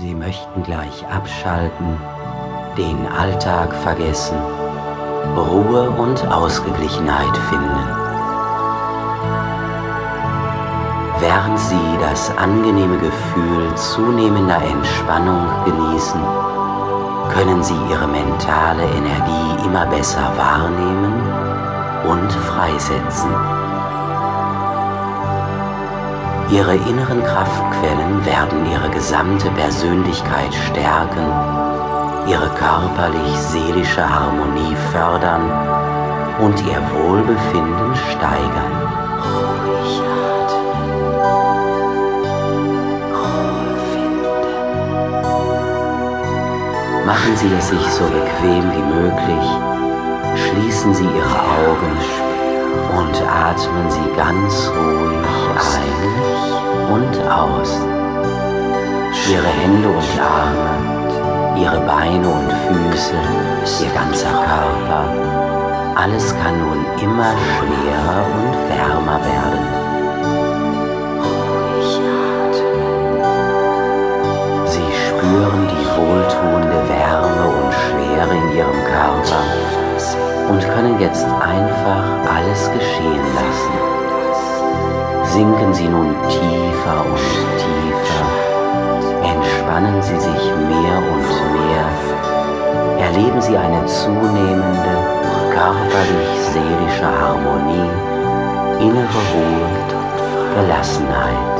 Sie möchten gleich abschalten, den Alltag vergessen, Ruhe und Ausgeglichenheit finden. Während Sie das angenehme Gefühl zunehmender Entspannung genießen, können Sie Ihre mentale Energie immer besser wahrnehmen und freisetzen. Ihre inneren Kraftquellen werden Ihre gesamte Persönlichkeit stärken, Ihre körperlich-seelische Harmonie fördern und Ihr Wohlbefinden steigern. Ruhig atmen. Ruhe finden. Machen Sie es sich so bequem wie möglich. Schließen Sie Ihre Augen und atmen Sie ganz ruhig ein und aus. Ihre Hände und Arme, Ihre Beine und Füße, Ihr ganzer Körper, alles kann nun immer schwerer und wärmer werden. Sie spüren die wohltuende Wärme jetzt einfach alles geschehen lassen. Sinken Sie nun tiefer und tiefer, entspannen Sie sich mehr und mehr, erleben Sie eine zunehmende körperlich-seelische Harmonie, innere Ruhe, Gelassenheit.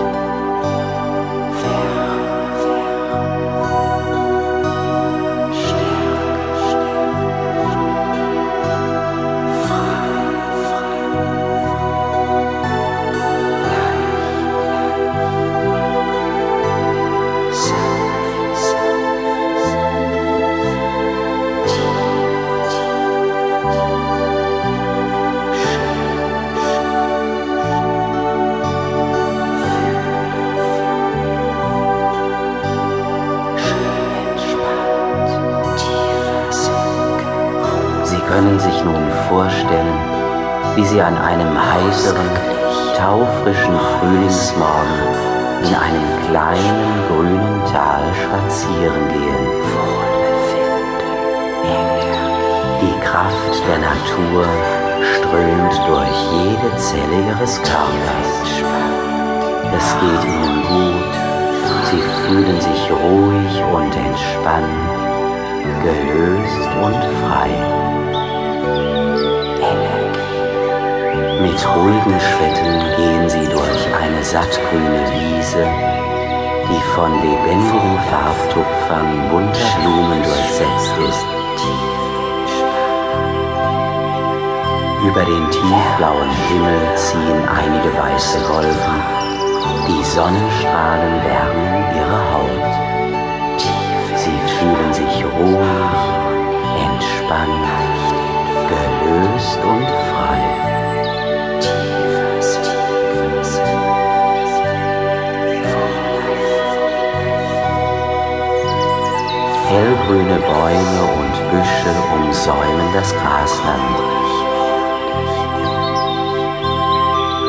Vorstellen, wie sie an einem heiteren, taufrischen Frühlingsmorgen in einem kleinen grünen Tal spazieren gehen. Die Kraft der Natur strömt durch jede Zelle ihres Körpers. Es geht ihnen gut, sie fühlen sich ruhig und entspannt, gelöst und frei. Mit ruhigen Schritten gehen sie durch eine sattgrüne Wiese, die von lebendigen Farbtupfern bunter durchsetzt ist. Über den tiefblauen Himmel ziehen einige weiße Wolken, die Sonnenstrahlen wärmen ihre Haut. Sie fühlen sich ruhig, entspannt, gelöst und frei. Hellgrüne Bäume und Büsche umsäumen das Grasland.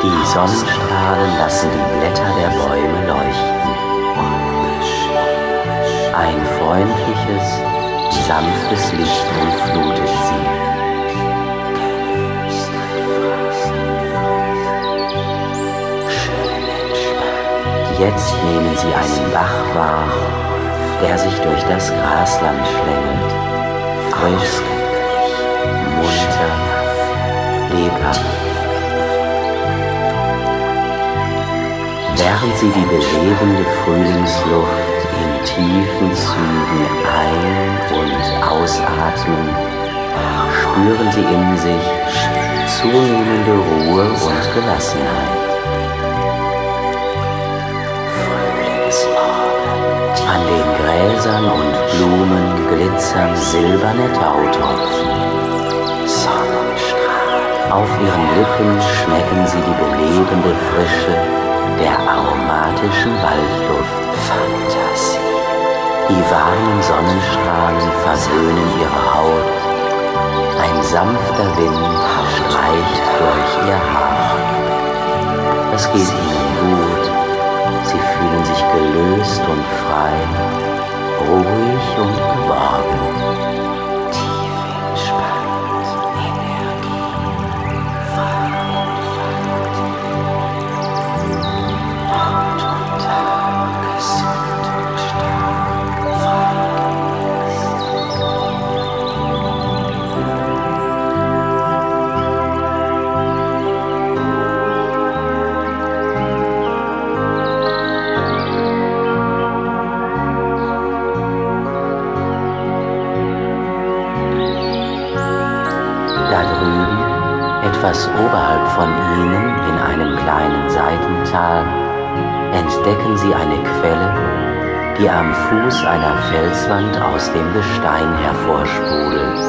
Die Sonnenstrahlen lassen die Blätter der Bäume leuchten. Ein freundliches, sanftes Licht umflutet sie. Jetzt nehmen Sie einen Bach wahr, der sich durch das Grasland schlängelt. Frisch, munter, lebhaft. Während Sie die belebende Frühlingsluft in tiefen Zügen ein- und ausatmen, spüren Sie in sich zunehmende Ruhe und Gelassenheit. Den Gräsern und Blumen glitzern silberne Tautropfen. Sonnenstrahl. Auf ihren Lippen schmecken sie die belebende Frische der aromatischen Waldluft. Fantasie. Die warmen Sonnenstrahlen versöhnen ihre Haut. Ein sanfter Wind streicht durch ihr Haar. Es geht ihnen gut. Sie fühlen sich gelöst und frei 覚え証か。Etwas oberhalb von ihnen, in einem kleinen Seitental, entdecken sie eine Quelle, die am Fuß einer Felswand aus dem Gestein hervorsprudelt.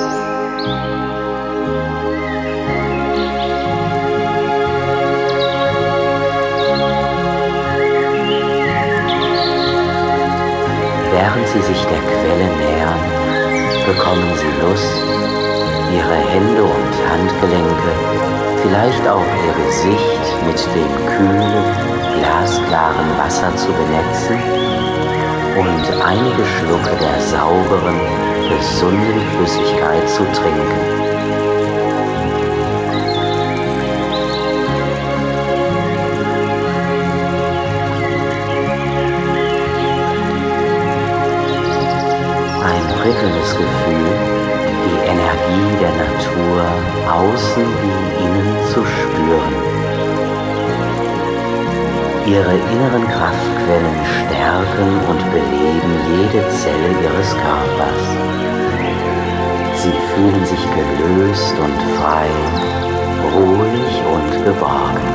Während sie sich der Quelle nähern, bekommen sie Lust, ihre Hände und Handgelenke, vielleicht auch ihr Gesicht mit dem kühlen, glasklaren Wasser zu benetzen und einige Schlucke der sauberen, gesunden Flüssigkeit zu trinken. Ihre inneren Kraftquellen stärken und beleben jede Zelle ihres Körpers. Sie fühlen sich gelöst und frei, ruhig und geborgen.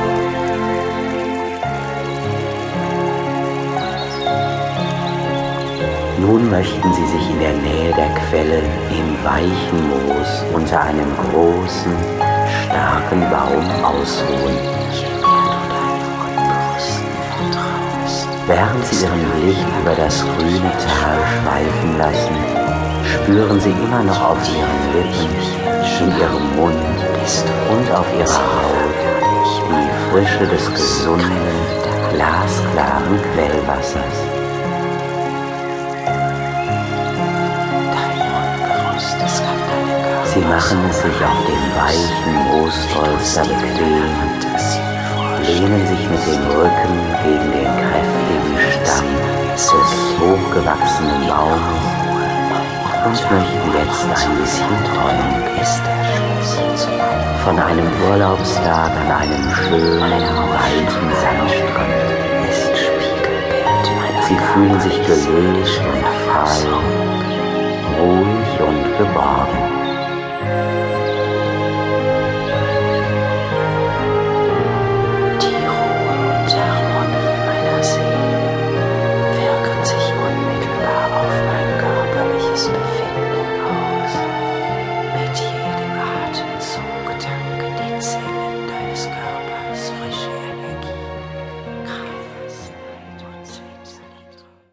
Nun möchten sie sich in der Nähe der Quelle im weichen Moos unter einem großen, starken Baum ausruhen. Während sie ihren Blick über das grüne Tal schweifen lassen, spüren sie immer noch auf ihren Lippen, in ihrem Mund und auf ihrer Haut die Frische des gesunden, glasklaren Quellwassers. Sie machen es sich auf dem weichen Moosholster bequem, lehnen sich mit dem Rücken hochgewachsenen Baumes und möchten jetzt ein bisschen träumen. Von einem Urlaubstag an einem schönen, weiten Sandstrand. Sie fühlen sich gelöst und frei, ruhig und geborgen.